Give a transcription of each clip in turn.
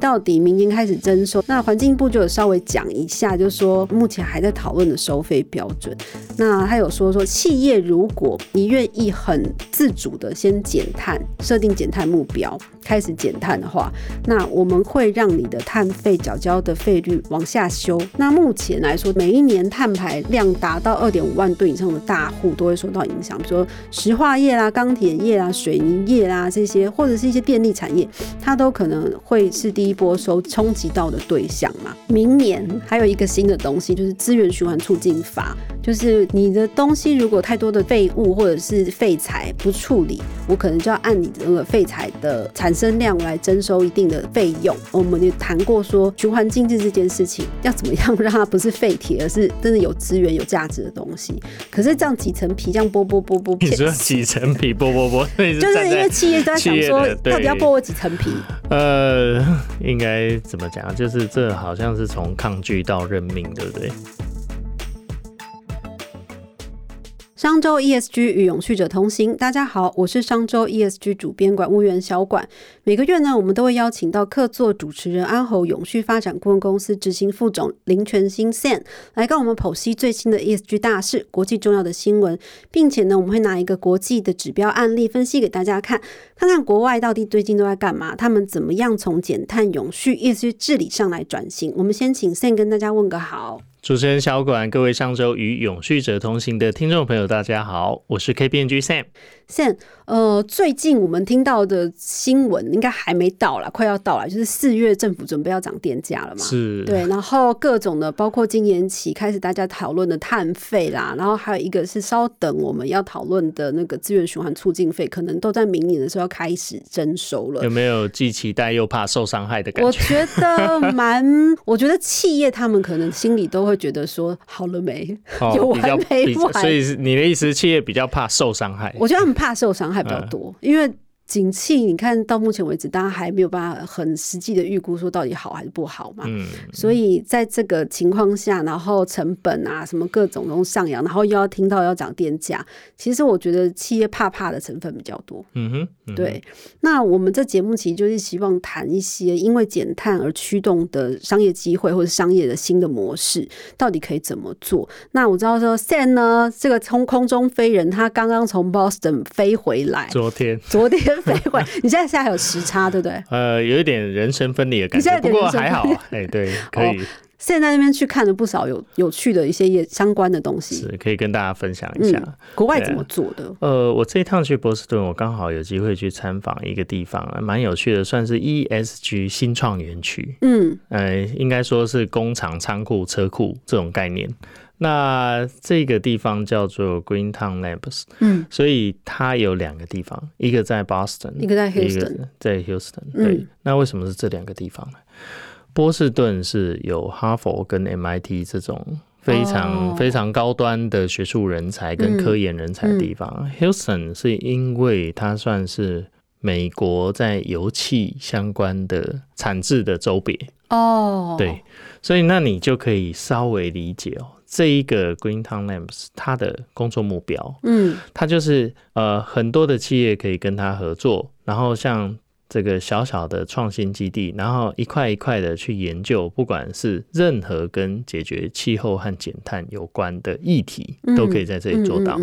到底明年开始征收，那环境部就有稍微讲一下，就是说目前还在讨论的收费标准。那他有说说，企业如果你愿意很自主的先减碳，设定减碳目标，开始减碳的话，那我们会让你的碳费缴交的费率往下修。那目前来说，每一年碳排量达到二点五万吨以上的大户都会受到影响，比如说石化业啦、钢铁业啦、水泥业啦这些，或者是一些电力产业，它都可能会是第一波受冲击到的对象嘛。明年还有一个新的东西，就是资源循环促进法，就是你的东西如果太多的废物或者是废材不处理，我可能就要按你这个废材的产生量来征收一定的费用。我们也谈过说循环经济这件事情要怎么样让它不是废铁，而是真的有资源、有价值的东西。可是这样几层皮这样剥剥剥剥，你说几层皮剥剥剥，就是因为企业都在想说，到底要剥我几层皮？呃，应该怎么讲？就是这好像是从抗拒到认命，对不对？商周 ESG 与永续者同行，大家好，我是商周 ESG 主编管务员小管。每个月呢，我们都会邀请到客座主持人安侯永续发展顾问公司执行副总林全新 Sam 来跟我们剖析最新的 ESG 大事、国际重要的新闻，并且呢，我们会拿一个国际的指标案例分析给大家看，看看国外到底最近都在干嘛，他们怎么样从减碳、永续、ESG 治理上来转型。我们先请 Sam 跟大家问个好。主持人小管，各位上周与永续者同行的听众朋友，大家好，我是 K B N G Sam。Sam，呃，最近我们听到的新闻应该还没到了，快要到了，就是四月政府准备要涨电价了嘛？是，对，然后各种的，包括今年起开始大家讨论的碳费啦，然后还有一个是稍等我们要讨论的那个资源循环促进费，可能都在明年的时候要开始征收了。有没有既期待又怕受伤害的感觉？我觉得蛮，我觉得企业他们可能心里都会觉得说，好了没？有完没完？所以你的意思，企业比较怕受伤害？我觉得。怕受伤害比较多，因为。景气，你看到目前为止，大家还没有办法很实际的预估说到底好还是不好嘛。嗯。所以在这个情况下，然后成本啊什么各种都上扬，然后又要听到要涨电价，其实我觉得企业怕怕的成分比较多。嗯哼。对。那我们这节目其实就是希望谈一些因为减碳而驱动的商业机会或者商业的新的模式，到底可以怎么做？那我知道说 Sam 呢，这个从空中飞人，他刚刚从 Boston 飞回来。昨天。昨天。飞回，你现在现在还有时差，对不对？呃，有一点人生分离的感觉，不过还好，哎，对，可以。现在那边去看了不少有有趣的一些也相关的东西，是可以跟大家分享一下。国外怎么做的？呃，我这一趟去波士顿，我刚好有机会去参访一个地方，蛮有趣的，算是 ESG 新创园区。嗯，呃，应该说是工厂、仓库、车库这种概念。那这个地方叫做 Greentown Labs，嗯，所以它有两个地方，一个在 Boston，一个在 Houston，在 Houston。对，那为什么是这两个地方呢？波士顿是有哈佛跟 MIT 这种非常非常高端的学术人才跟科研人才的地方，Houston 是因为它算是美国在油气相关的产制的州别哦，对，所以那你就可以稍微理解哦。这一个 Greentown Labs，它的工作目标，嗯，它就是呃很多的企业可以跟它合作，然后像这个小小的创新基地，然后一块一块的去研究，不管是任何跟解决气候和减碳有关的议题，都可以在这里做到。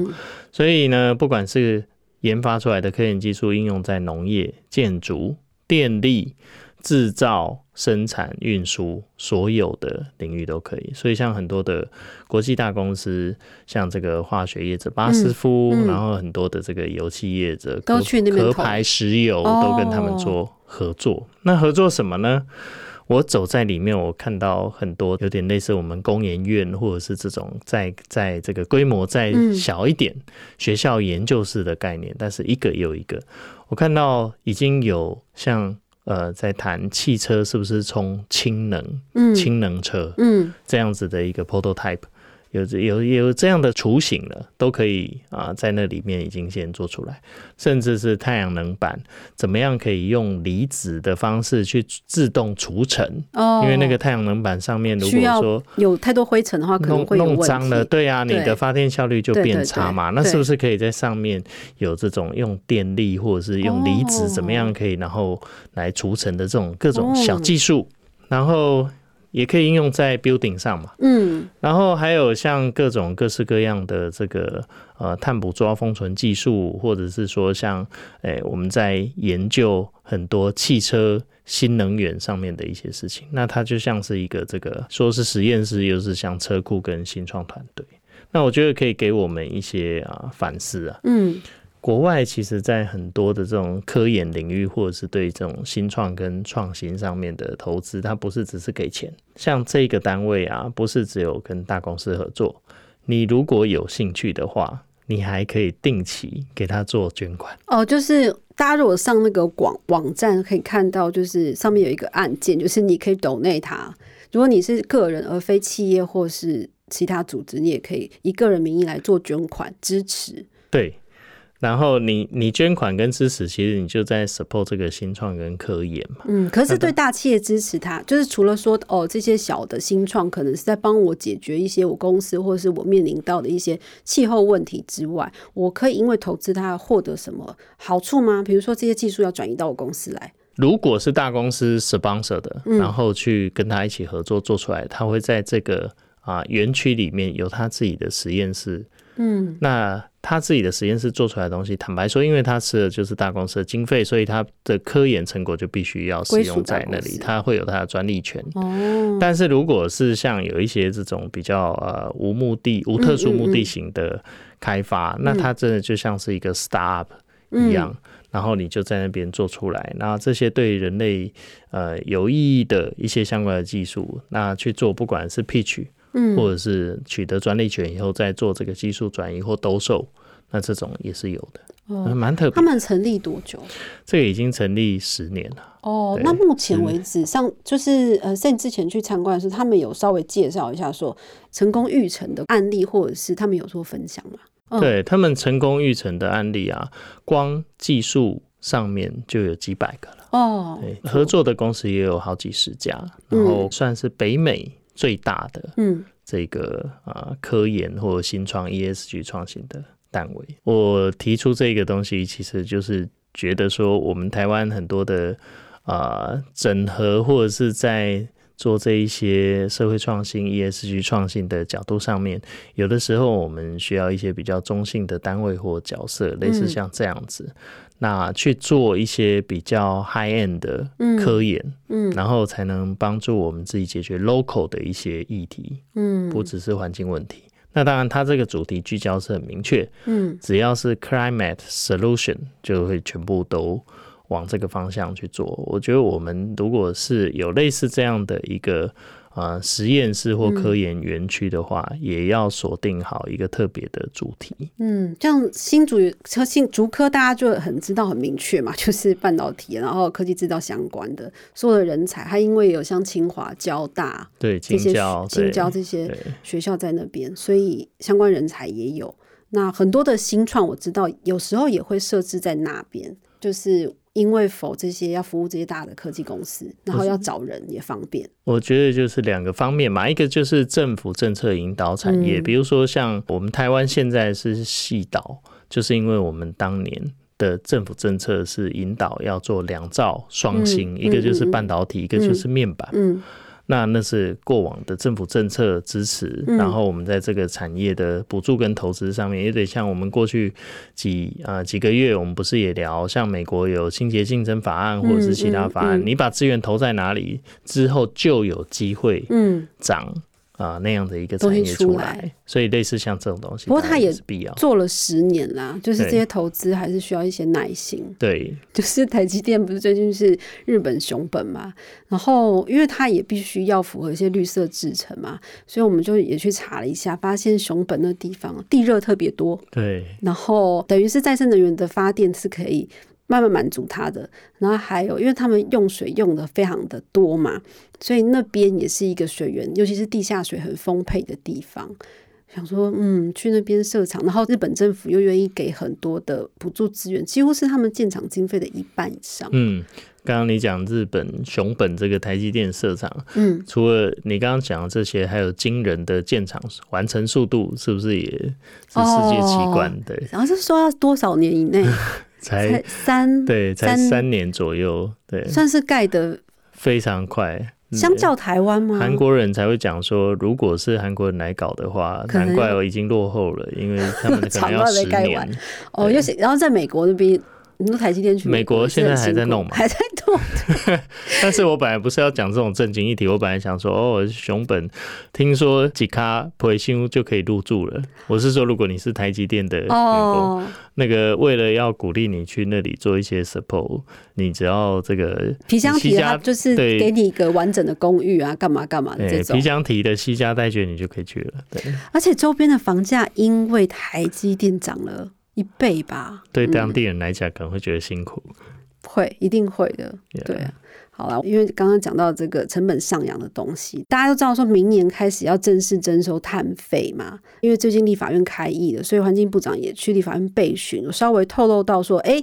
所以呢，不管是研发出来的科研技术应用在农业、建筑、电力。制造、生产、运输，所有的领域都可以。所以，像很多的国际大公司，像这个化学业者巴斯夫，然后很多的这个油气业者，都去那边壳牌石油都跟他们做合作。那合作什么呢？我走在里面，我看到很多有点类似我们工研院，或者是这种在在这个规模再小一点学校研究室的概念，但是一个又一个，我看到已经有像。呃，在谈汽车是不是充氢能，氢能车，嗯，这样子的一个 prototype 有有有这样的雏形了，都可以啊，在那里面已经先做出来，甚至是太阳能板怎么样可以用离子的方式去自动除尘哦，因为那个太阳能板上面如果说有太多灰尘的话，可能会弄脏了，对啊，你的发电效率就变差嘛。那是不是可以在上面有这种用电力或者是用离子怎么样可以然后来除尘的这种各种小技术，然后。也可以应用在 building 上嘛，嗯，然后还有像各种各式各样的这个呃碳捕捉封存技术，或者是说像诶我们在研究很多汽车新能源上面的一些事情，那它就像是一个这个说是实验室，又是像车库跟新创团队，那我觉得可以给我们一些啊反思啊，嗯。国外其实，在很多的这种科研领域，或者是对这种新创跟创新上面的投资，它不是只是给钱。像这个单位啊，不是只有跟大公司合作。你如果有兴趣的话，你还可以定期给他做捐款。哦，就是大家如果上那个网网站可以看到，就是上面有一个按键，就是你可以抖内他。如果你是个人而非企业或是其他组织，你也可以以个人名义来做捐款支持。对。然后你你捐款跟支持，其实你就在 support 这个新创跟科研嘛。嗯，可是对大企业支持它，就是除了说哦，这些小的新创可能是在帮我解决一些我公司或者是我面临到的一些气候问题之外，我可以因为投资它获得什么好处吗？比如说这些技术要转移到我公司来。如果是大公司 sponsor 的，然后去跟他一起合作做出来，他会在这个啊园区里面有他自己的实验室。嗯，那。他自己的实验室做出来的东西，坦白说，因为他吃的就是大公司的经费，所以他的科研成果就必须要使用在那里，他会有他的专利权。哦。但是如果是像有一些这种比较呃无目的、无特殊目的型的开发，那它真的就像是一个 startup 一样，然后你就在那边做出来，那这些对人类呃有意义的一些相关的技术，那去做，不管是 pitch。或者是取得专利权以后再做这个技术转移或兜售，那这种也是有的，蛮特别。他们成立多久？这个已经成立十年了。哦，那目前为止，像就是呃，在之前去参观的时候，他们有稍微介绍一下说成功育成的案例，或者是他们有做分享吗？对他们成功育成的案例啊，光技术上面就有几百个了。哦，对，合作的公司也有好几十家，然后算是北美。最大的嗯，这个啊科研或新创 ESG 创新的单位，我提出这个东西，其实就是觉得说，我们台湾很多的啊整合或者是在做这一些社会创新 ESG 创新的角度上面，有的时候我们需要一些比较中性的单位或角色，类似像这样子。那去做一些比较 high end 的科研，嗯，然后才能帮助我们自己解决 local 的一些议题，嗯，不只是环境问题。那当然，它这个主题聚焦是很明确，嗯，只要是 climate solution 就会全部都往这个方向去做。我觉得我们如果是有类似这样的一个。啊，实验室或科研园区的话，也要锁定好一个特别的主题。嗯，像新竹和新竹科，大家就很知道很明确嘛，就是半导体，然后科技制造相关的所有的人才，它因为有像清华、交大对这些青交这些学校在那边，所以相关人才也有。那很多的新创，我知道有时候也会设置在那边，就是。因为否这些要服务这些大的科技公司，然后要找人也方便。我觉得就是两个方面嘛，一个就是政府政策引导产业，比如说像我们台湾现在是细导，就是因为我们当年的政府政策是引导要做两造双星，一个就是半导体，一个就是面板。那那是过往的政府政策支持，然后我们在这个产业的补助跟投资上面，也得像我们过去几啊几个月，我们不是也聊，像美国有清洁竞争法案或者是其他法案，你把资源投在哪里之后，就有机会嗯涨。啊，那样的一个产业出来，所以类似像这种东西，不过它也是必要做了十年啦，就是这些投资还是需要一些耐心。对，就是台积电不是最近是日本熊本嘛，然后因为它也必须要符合一些绿色制成嘛，所以我们就也去查了一下，发现熊本那地方地热特别多。对，然后等于是再生能源的发电是可以。慢慢满足他的，然后还有，因为他们用水用的非常的多嘛，所以那边也是一个水源，尤其是地下水很丰沛的地方。想说，嗯，去那边设厂，然后日本政府又愿意给很多的补助资源，几乎是他们建厂经费的一半以上。嗯，刚刚你讲日本熊本这个台积电设厂，嗯，除了你刚刚讲的这些，还有惊人的建厂完成速度，是不是也是世界奇观？对，然后是说要多少年以内？才三对，才三年左右，对，算是盖的非常快。相较台湾吗？韩国人才会讲说，如果是韩国人来搞的话，难怪我已经落后了，因为他们可能 要十年。哦，又是然后在美国那边。你说台积电去美国现在还在弄吗？还在弄。但是我本来不是要讲这种正经议题，我本来想说，哦，熊本听说几卡培新就可以入住了。我是说，如果你是台积电的员工，那个为了要鼓励你去那里做一些 support，你只要这个皮箱提，他就是给你一个完整的公寓啊，干嘛干嘛的这种皮箱提的西家带券，你就可以去了。对，而且周边的房价因为台积电涨了。一倍吧，对当地人来讲可能会觉得辛苦，会一定会的，对啊。好了，因为刚刚讲到这个成本上扬的东西，大家都知道，说明年开始要正式征收碳费嘛。因为最近立法院开议了，所以环境部长也去立法院备询，有稍微透露到说，哎，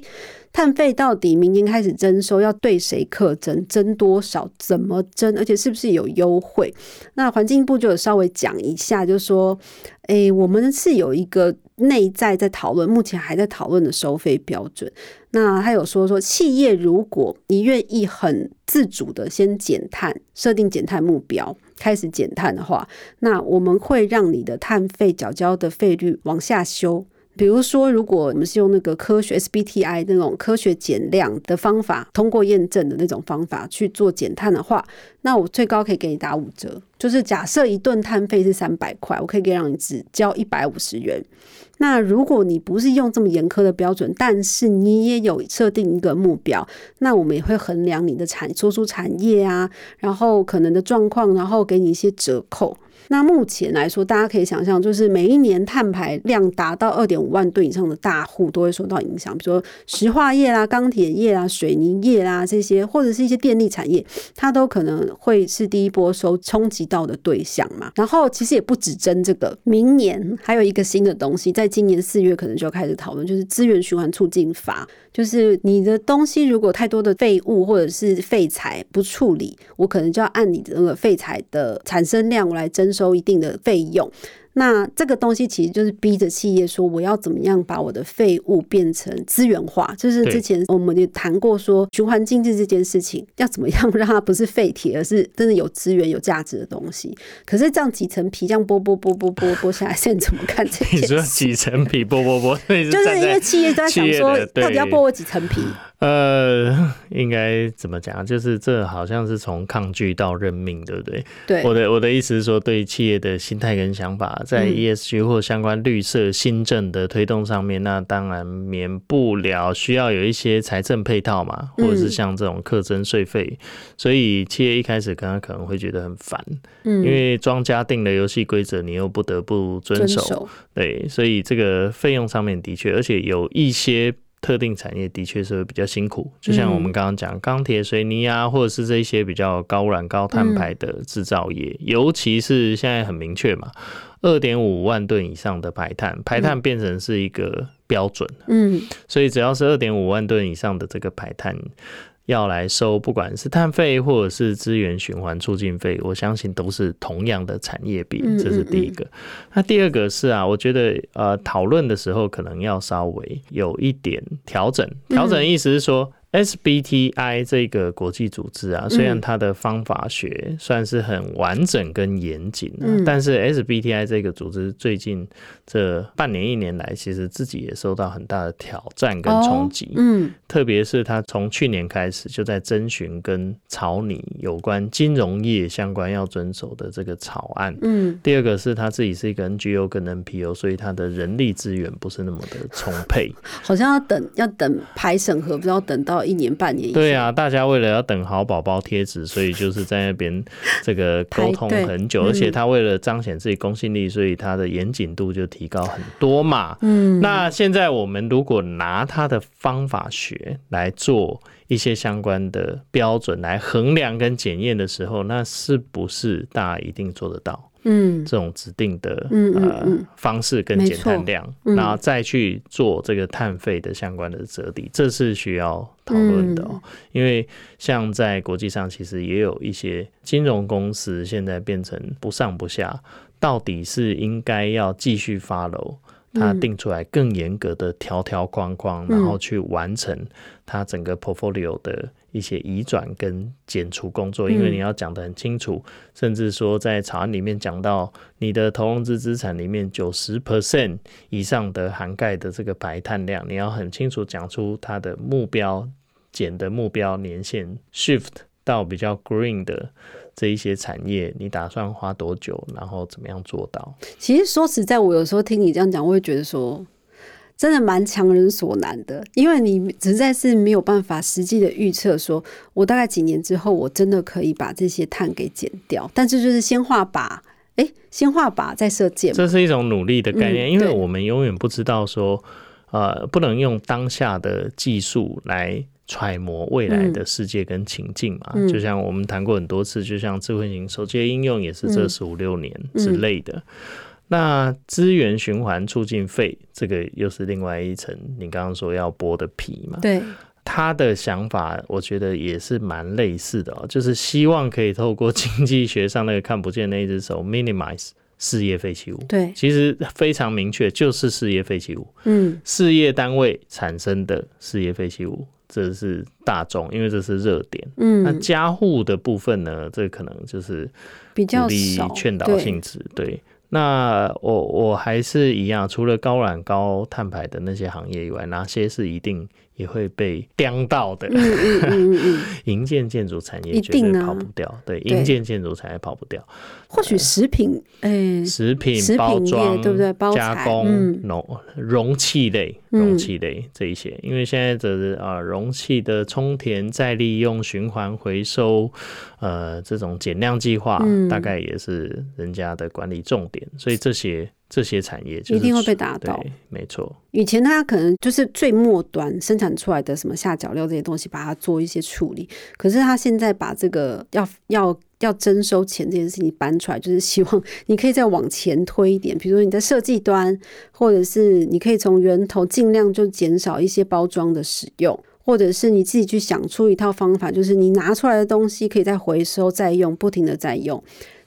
碳费到底明年开始征收，要对谁课征，征多少，怎么征，而且是不是有优惠？那环境部就有稍微讲一下，就说，哎，我们是有一个。内在在讨论，目前还在讨论的收费标准。那他有说说，企业如果你愿意很自主的先减碳，设定减碳目标，开始减碳的话，那我们会让你的碳费缴交的费率往下修。比如说，如果我们是用那个科学 SBTI 那种科学减量的方法，通过验证的那种方法去做减碳的话，那我最高可以给你打五折。就是假设一顿碳费是三百块，我可以给让你只交一百五十元。那如果你不是用这么严苛的标准，但是你也有设定一个目标，那我们也会衡量你的产说出产业啊，然后可能的状况，然后给你一些折扣。那目前来说，大家可以想象，就是每一年碳排量达到二点五万吨以上的大户都会受到影响，比如说石化业啦、钢铁业啦、水泥业啦这些，或者是一些电力产业，它都可能会是第一波受冲击到的对象嘛。然后其实也不止争这个，明年还有一个新的东西，在今年四月可能就要开始讨论，就是资源循环促进法。就是你的东西如果太多的废物或者是废材不处理，我可能就要按你的那个废材的产生量来征收一定的费用。那这个东西其实就是逼着企业说，我要怎么样把我的废物变成资源化？就是之前我们也谈过说，循环经济这件事情要怎么样 让它不是废铁，而是真的有资源、有价值的东西。可是这样几层皮这样剥剥剥剥剥剥下来，现在怎么看这 件事？你说几层皮剥剥剥，就是因为企业都在想说，到底要剥我几层皮？呃，应该怎么讲？就是这好像是从抗拒到认命，对不对？对，我的我的意思是说，对企业的心态跟想法，在 ESG 或相关绿色新政的推动上面，那当然免不了需要有一些财政配套嘛，或者是像这种课征税费，所以企业一开始刚刚可能会觉得很烦，嗯，因为庄家定了游戏规则，你又不得不遵守，对，所以这个费用上面的确，而且有一些。特定产业的确是会比较辛苦，就像我们刚刚讲钢铁、水泥啊，或者是这些比较高污染、高碳排的制造业，尤其是现在很明确嘛，二点五万吨以上的排碳，排碳变成是一个标准，嗯，所以只要是二点五万吨以上的这个排碳。要来收，不管是碳费或者是资源循环促进费，我相信都是同样的产业比，这是第一个。那第二个是啊，我觉得呃，讨论的时候可能要稍微有一点调整，调整意思是说。SBTI 这个国际组织啊，虽然它的方法学算是很完整跟严谨，但是 SBTI 这个组织最近这半年一年来，其实自己也受到很大的挑战跟冲击。嗯，特别是他从去年开始就在征询跟草拟有关金融业相关要遵守的这个草案。嗯，第二个是他自己是一个 NGO 跟 NPO，所以他的人力资源不是那么的充沛，好像要等要等排审核，不知道等到。一年半年，对啊，大家为了要等好宝宝贴纸，所以就是在那边 这个沟通很久，而且他为了彰显自己公信力，所以他的严谨度就提高很多嘛。嗯，那现在我们如果拿他的方法学来做一些相关的标准来衡量跟检验的时候，那是不是大家一定做得到？嗯，这种指定的呃方式跟减碳量，然后再去做这个碳费的相关的折抵，这是需要讨论的哦。因为像在国际上，其实也有一些金融公司现在变成不上不下，到底是应该要继续发楼。它定出来更严格的条条框框，然后去完成它整个 portfolio 的一些移转跟减除工作。因为你要讲得很清楚，甚至说在草案里面讲到，你的投融资资产里面九十 percent 以上的涵盖的这个排碳量，你要很清楚讲出它的目标减的目标年限 shift 到比较 green 的。这一些产业，你打算花多久？然后怎么样做到？其实说实在，我有时候听你这样讲，我会觉得说，真的蛮强人所难的，因为你实在是没有办法实际的预测，说我大概几年之后，我真的可以把这些碳给减掉。但这就是先画靶，哎，先画靶再射箭，这是一种努力的概念，因为我们永远不知道说，呃，不能用当下的技术来。揣摩未来的世界跟情境嘛，就像我们谈过很多次，就像智慧型手机的应用也是这十五六年之类的。那资源循环促进费，这个又是另外一层，你刚刚说要剥的皮嘛。对，他的想法我觉得也是蛮类似的哦，就是希望可以透过经济学上那个看不见那一只手，minimize 事业废弃物。对，其实非常明确，就是事业废弃物。嗯，事业单位产生的事业废弃物。这是大众，因为这是热点。嗯，那家户的部分呢？这可能就是比较劝导性质。对，那我我还是一样，除了高染高碳排的那些行业以外，哪些是一定？也会被刁到的，营建建筑产业绝对跑不掉，对，营建建筑产业跑不掉。或许食品，哎，食品包装对不对？加工、容容器类、容器类这一些，因为现在的啊，容器的充填、再利用、循环回收，呃，这种减量计划，大概也是人家的管理重点，所以这些。这些产业一定会被打倒，没错。以前它可能就是最末端生产出来的什么下脚料这些东西，把它做一些处理。可是他现在把这个要要要征收钱这件事情搬出来，就是希望你可以再往前推一点。比如说你在设计端，或者是你可以从源头尽量就减少一些包装的使用，或者是你自己去想出一套方法，就是你拿出来的东西可以再回收再用，不停的再用。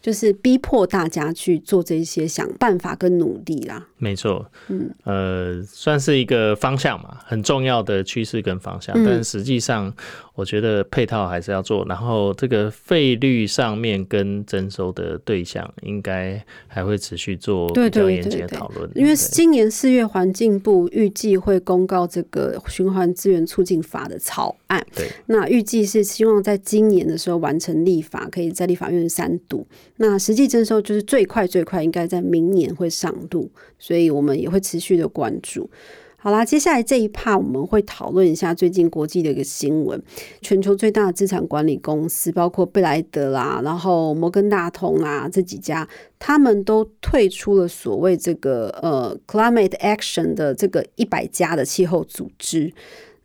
就是逼迫大家去做这些想办法跟努力啦。没错，嗯，呃，算是一个方向嘛，很重要的趋势跟方向。但实际上，我觉得配套还是要做。然后这个费率上面跟征收的对象，应该还会持续做比较严谨的讨论。因为今年四月，环境部预计会公告这个循环资源促进法的草案。对，那预计是希望在今年的时候完成立法，可以在立法院三读。那实际征收就是最快最快应该在明年会上路，所以我们也会持续的关注。好啦，接下来这一趴我们会讨论一下最近国际的一个新闻，全球最大的资产管理公司，包括贝莱德啦，然后摩根大通啦这几家，他们都退出了所谓这个呃 Climate Action 的这个一百家的气候组织。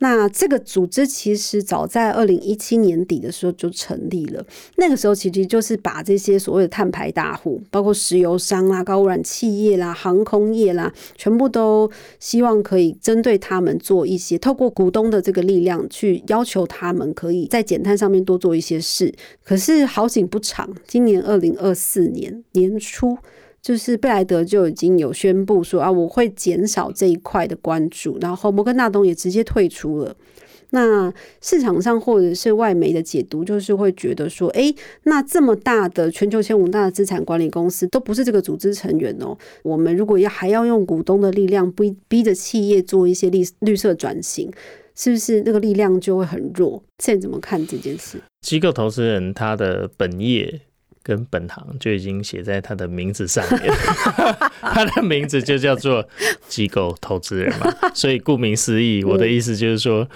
那这个组织其实早在二零一七年底的时候就成立了，那个时候其实就是把这些所谓的碳排大户，包括石油商啦、高污染企业啦、航空业啦，全部都希望可以针对他们做一些，透过股东的这个力量去要求他们可以在减碳上面多做一些事。可是好景不长，今年二零二四年年初。就是贝莱德就已经有宣布说啊，我会减少这一块的关注，然后摩根大通也直接退出了。那市场上或者是外媒的解读，就是会觉得说，哎，那这么大的全球前五大的资产管理公司都不是这个组织成员哦。我们如果要还要用股东的力量逼逼着企业做一些绿绿色转型，是不是那个力量就会很弱？现在怎么看这件事？机构投资人他的本业。跟本行就已经写在他的名字上面，他的名字就叫做机构投资人嘛，所以顾名思义，我的意思就是说，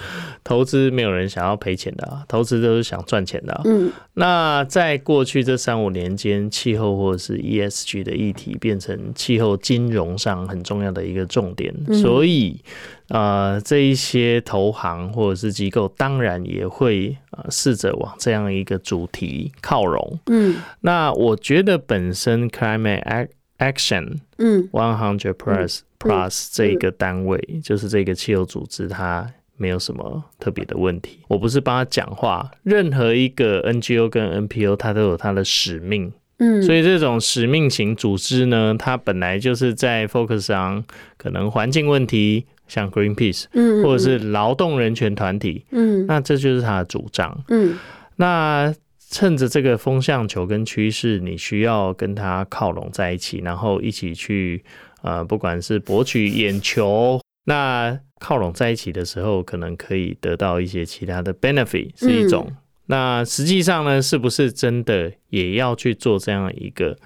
投资没有人想要赔钱的，投资都是想赚钱的。嗯，那在过去这三五年间，气候或者是 ESG 的议题变成气候金融上很重要的一个重点，所以呃，这一些投行或者是机构，当然也会呃试着往这样一个主题靠拢。嗯，那我觉得本身 Climate Action，嗯，One Hundred Plus Plus 这个单位，就是这个气候组织，它没有什么特别的问题。我不是帮他讲话，任何一个 NGO 跟 NPO，它都有它的使命。嗯，所以这种使命型组织呢，它本来就是在 focus 上可能环境问题。像 Greenpeace，嗯，或者是劳动人权团体，嗯，那这就是他的主张，嗯，那趁着这个风向球跟趋势，你需要跟他靠拢在一起，然后一起去，呃，不管是博取眼球，那靠拢在一起的时候，可能可以得到一些其他的 benefit，是一种。那实际上呢，是不是真的也要去做这样一个？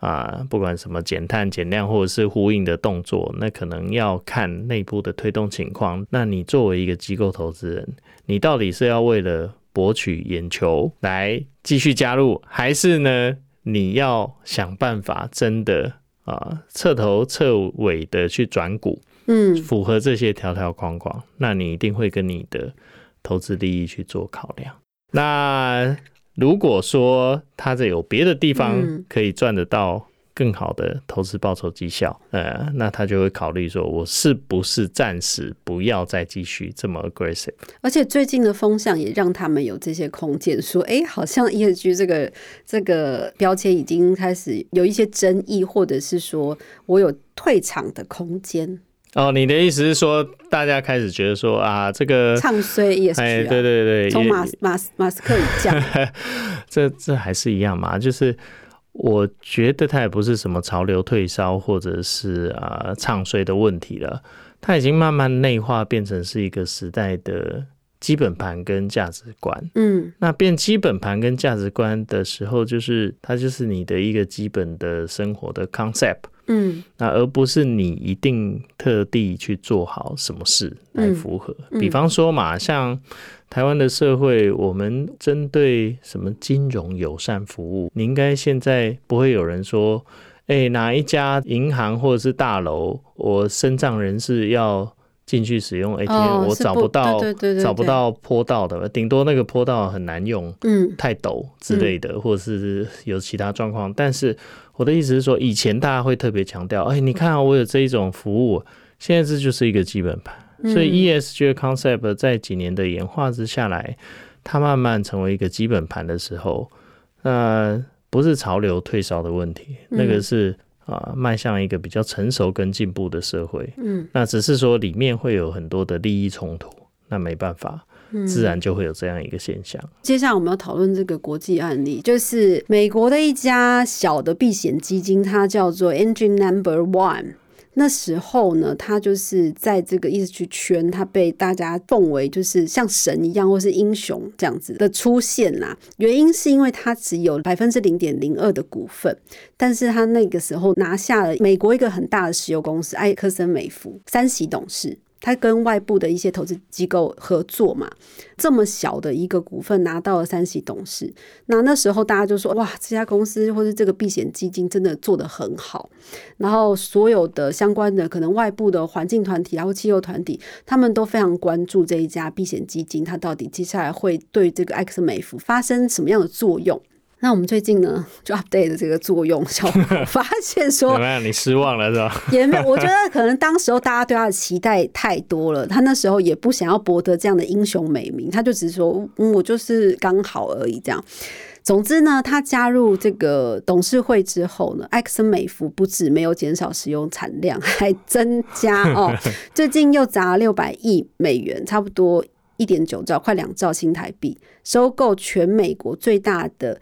啊，不管什么减碳、减量或者是呼应的动作，那可能要看内部的推动情况。那你作为一个机构投资人，你到底是要为了博取眼球来继续加入，还是呢，你要想办法真的啊彻头彻尾的去转股？嗯，符合这些条条框框，那你一定会跟你的投资利益去做考量。那。如果说他这有别的地方可以赚得到更好的投资报酬绩效，呃，那他就会考虑说，我是不是暂时不要再继续这么 aggressive？而且最近的风向也让他们有这些空间，说，哎，好像 ESG 这个这个标签已经开始有一些争议，或者是说我有退场的空间。哦，你的意思是说，大家开始觉得说啊，这个唱衰也是，哎，对对对，从马马马斯克以降，这这还是一样嘛？就是我觉得它也不是什么潮流退烧或者是啊唱衰的问题了，它已经慢慢内化，变成是一个时代的基本盘跟价值观。嗯，那变基本盘跟价值观的时候，就是它就是你的一个基本的生活的 concept。嗯，那而不是你一定特地去做好什么事来符合。比方说嘛，像台湾的社会，我们针对什么金融友善服务，你应该现在不会有人说，哎，哪一家银行或者是大楼，我身障人士要进去使用 ATM，我找不到，找不到坡道的，顶多那个坡道很难用，嗯，太陡之类的，或者是有其他状况，但是。我的意思是说，以前大家会特别强调，哎，你看我有这一种服务，现在这就是一个基本盘。所以 ESG concept 在几年的演化之下来，它慢慢成为一个基本盘的时候，那不是潮流退烧的问题，那个是啊，迈向一个比较成熟跟进步的社会。嗯，那只是说里面会有很多的利益冲突，那没办法。自然就会有这样一个现象。接下来我们要讨论这个国际案例，就是美国的一家小的避险基金，它叫做 Engine Number One。那时候呢，它就是在这个 ESG 圈，它被大家奉为就是像神一样，或是英雄这样子的出现啦。原因是因为它只有百分之零点零二的股份，但是他那个时候拿下了美国一个很大的石油公司埃克森美孚三席董事。他跟外部的一些投资机构合作嘛，这么小的一个股份拿到了三席董事，那那时候大家就说哇，这家公司或者这个避险基金真的做得很好，然后所有的相关的可能外部的环境团体然后气候团体，他们都非常关注这一家避险基金，它到底接下来会对这个埃克森美孚发生什么样的作用。那我们最近呢，就 update 的这个作用，效果，发现说，怎么样？你失望了是吧？也没有，我觉得可能当时候大家对他的期待太多了，他那时候也不想要博得这样的英雄美名，他就只是说，嗯，我就是刚好而已这样。总之呢，他加入这个董事会之后呢，埃克森美孚不止没有减少使用产量，还增加 哦，最近又砸六百亿美元，差不多一点九兆，快两兆新台币，收购全美国最大的。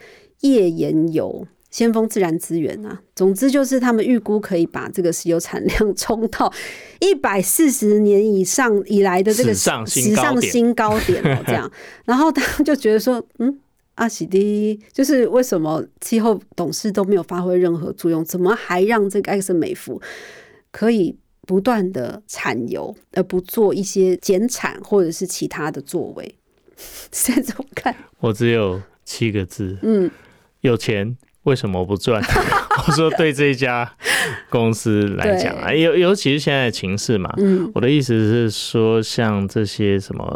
页岩油、先锋自然资源啊，总之就是他们预估可以把这个石油产量冲到一百四十年以上以来的这个史上新高点哦，这样。然后他就觉得说，嗯，阿喜迪就是为什么气候董事都没有发挥任何作用，怎么还让这个埃克森美孚可以不断的产油，而不做一些减产或者是其他的作为？现在怎么看？我只有七个字，嗯。有钱为什么不赚？我说对这家公司来讲啊，尤尤其是现在的情势嘛，嗯，我的意思是说，像这些什么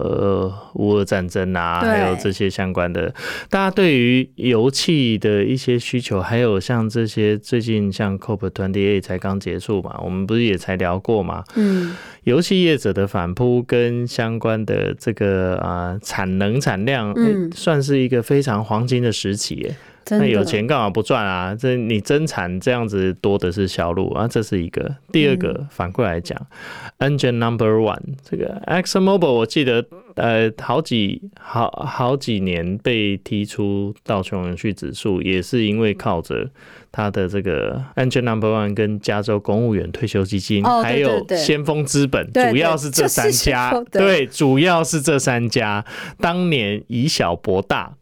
乌俄战争啊，还有这些相关的，大家对于油气的一些需求，还有像这些最近像 COP Twenty A 才刚结束嘛，我们不是也才聊过嘛，嗯，油气业者的反扑跟相关的这个啊产能产量，嗯，算是一个非常黄金的时期耶。那有钱干嘛不赚啊？这你增产这样子多的是销路啊，这是一个。第二个反过来讲，Engine Number One 这个 Exxon Mobil，我记得呃好几好好几年被踢出道琼永续指数，也是因为靠着他的这个 Engine Number One 跟加州公务员退休基金，还有先锋资本，主要是这三家，对，主要是这三家当年以小博大。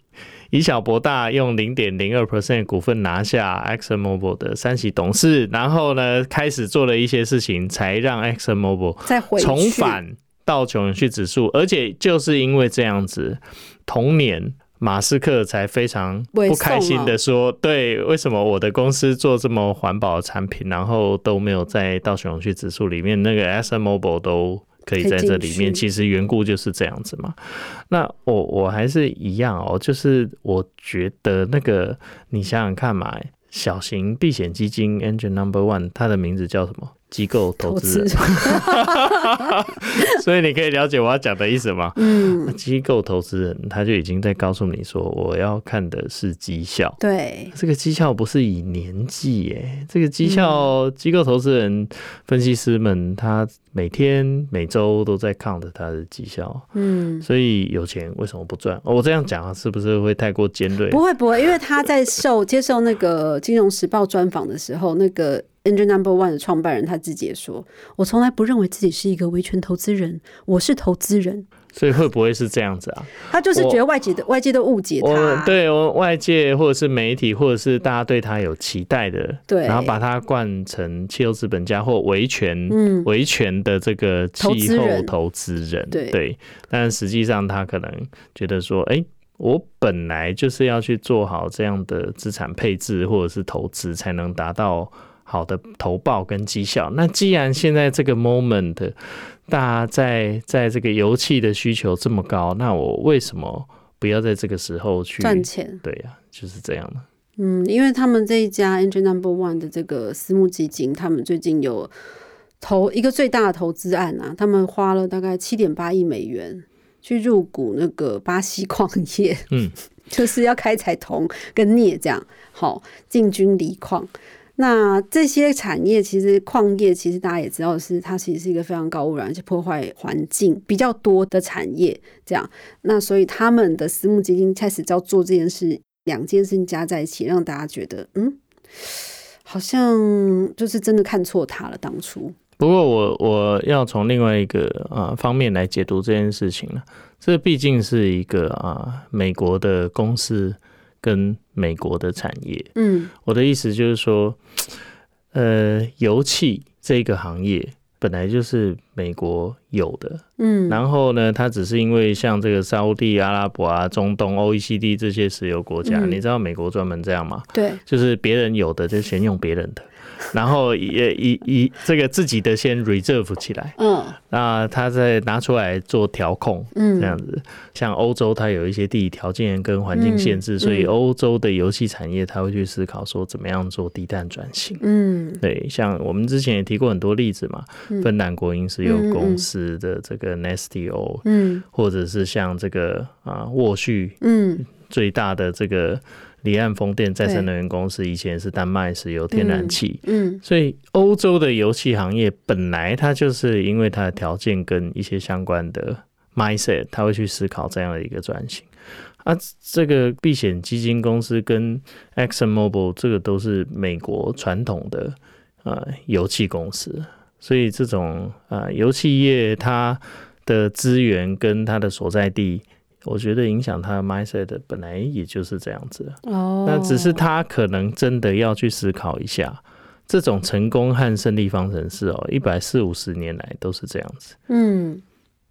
以小博大，用零点零二 percent 股份拿下 Exxon Mobil 的三席董事，然后呢，开始做了一些事情，才让 Exxon Mobil 再重返道琼斯指数。而且就是因为这样子，同年马斯克才非常不开心的说：“对，为什么我的公司做这么环保的产品，然后都没有在道琼斯指数里面？那个 Exxon Mobil 都。”可以在这里面，其实缘故就是这样子嘛。那我我还是一样哦，就是我觉得那个，你想想看嘛，小型避险基金 Engine Number One，它的名字叫什么？机构投资人，所以你可以了解我要讲的意思吗？嗯，机构投资人他就已经在告诉你说，我要看的是绩效。对，这个绩效不是以年纪耶，这个绩效机构投资人分析师们他每天每周都在看着他的绩效。嗯，所以有钱为什么不赚？我这样讲是不是会太过尖锐？不会不会，因为他在受接受那个金融时报专访的时候，那个。Engine Number One 的创办人他自己也说：“我从来不认为自己是一个维权投资人，我是投资人。”所以会不会是这样子啊？他就是觉得外界的外界都误解他，对，外界或者是媒体或者是大家对他有期待的，对，然后把他灌成汽油资本家或维权、维权的这个气候投资人，对，但实际上他可能觉得说：“哎，我本来就是要去做好这样的资产配置或者是投资，才能达到。”好的投报跟绩效。那既然现在这个 moment，大家在在这个油气的需求这么高，那我为什么不要在这个时候去赚钱？对呀，就是这样的。嗯，因为他们这一家 Engine Number One 的这个私募基金，他们最近有投一个最大的投资案啊，他们花了大概七点八亿美元去入股那个巴西矿业，嗯，就是要开采铜跟镍这样，好进军锂矿。那这些产业其实矿业，其实大家也知道是它其实是一个非常高污染而且破坏环境比较多的产业。这样，那所以他们的私募基金开始要做这件事，两件事情加在一起，让大家觉得嗯，好像就是真的看错他了。当初，不过我我要从另外一个啊方面来解读这件事情了。这毕竟是一个啊美国的公司。跟美国的产业，嗯，我的意思就是说，呃，油气这个行业本来就是美国有的，嗯，然后呢，它只是因为像这个沙地、阿拉伯啊、中东、OECD 这些石油国家，你知道美国专门这样吗？对，就是别人有的就先用别人的。然后也以以这个自己的先 reserve 起来，嗯，那他再拿出来做调控，嗯，这样子。像欧洲，它有一些地理条件跟环境限制，所以欧洲的游戏产业，它会去思考说怎么样做低碳转型。嗯，对，像我们之前也提过很多例子嘛，芬兰国营石油公司的这个 Nestio，嗯，或者是像这个啊沃旭，嗯，最大的这个。离岸风电再生能源公司以前是丹麦石油天然气，嗯，所以欧洲的油气行业本来它就是因为它的条件跟一些相关的 mindset，它会去思考这样的一个转型。啊，这个避险基金公司跟 Exxon Mobil 这个都是美国传统的呃油气公司，所以这种啊油气业它的资源跟它的所在地。我觉得影响他 mindset 的本来也就是这样子哦，那只是他可能真的要去思考一下，这种成功和胜利方程式哦，一百四五十年来都是这样子，嗯，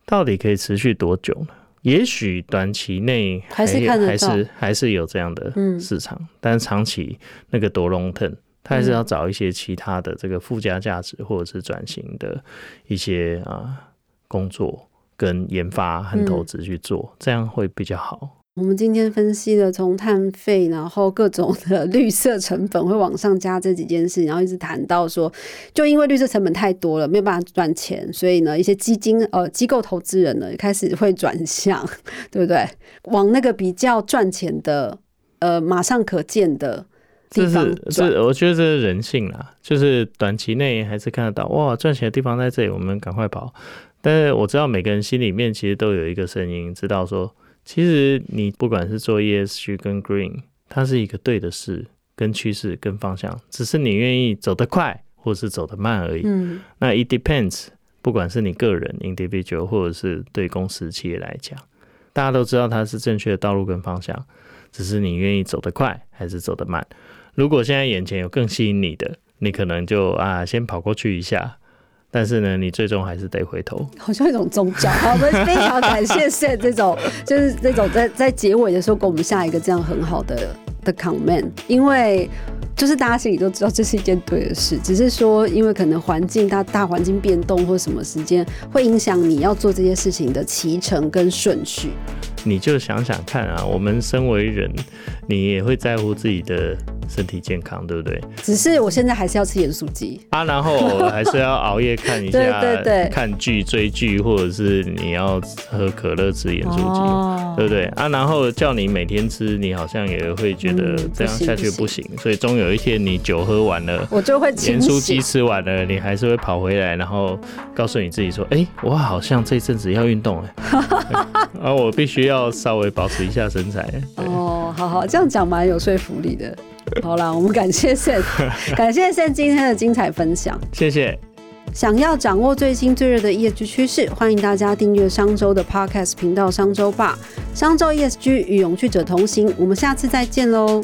到底可以持续多久呢？也许短期内还是看还是还是有这样的市场，但是长期那个多 long term，他还是要找一些其他的这个附加价值或者是转型的一些啊工作跟研发和投资去做，这样会比较好。我们今天分析了从碳费，然后各种的 绿色成本会往上加这几件事，然后一直谈到说，就因为绿色成本太多了，没有办法赚钱，所以呢，一些基金呃机构投资人呢开始会 转向，对不对？往那个比较赚钱的呃马上可见的地方转。这我觉得这是人性啦，就是短期内还是看得到哇赚钱的地方在这里，我们赶快跑。但是我知道每个人心里面其实都有一个声音，知道说。其实你不管是做 ESG 跟 Green，它是一个对的事、跟趋势、跟方向，只是你愿意走得快或是走得慢而已。嗯，那 It depends，不管是你个人 individual 或者是对公司企业来讲，大家都知道它是正确的道路跟方向，只是你愿意走得快还是走得慢。如果现在眼前有更吸引你的，你可能就啊先跑过去一下。但是呢，你最终还是得回头，好像一种宗教。好，我们非常感谢 Set 这种，就是这种在在结尾的时候给我们下一个这样很好的的 comment，因为就是大家心里都知道这是一件对的事，只是说因为可能环境大大环境变动或什么时间会影响你要做这些事情的脐程跟顺序。你就想想看啊，我们身为人，你也会在乎自己的。身体健康，对不对？只是我现在还是要吃盐酥鸡啊，然后还是要熬夜看一下，对对对，看剧追剧，或者是你要喝可乐吃盐酥鸡，对不对啊？然后叫你每天吃，你好像也会觉得这样下去不行，所以终有一天你酒喝完了，我就会盐酥鸡吃完了，你还是会跑回来，然后告诉你自己说，哎，我好像这阵子要运动哎，啊，我必须要稍微保持一下身材。哦，好好，这样讲蛮有说服力的。好啦，我们感谢 Sen，感谢 Sen 今天的精彩分享，谢谢。想要掌握最新最热的 ESG 趋势，欢迎大家订阅商周的 Podcast 频道商周吧。商周 ESG 与永续者同行，我们下次再见喽。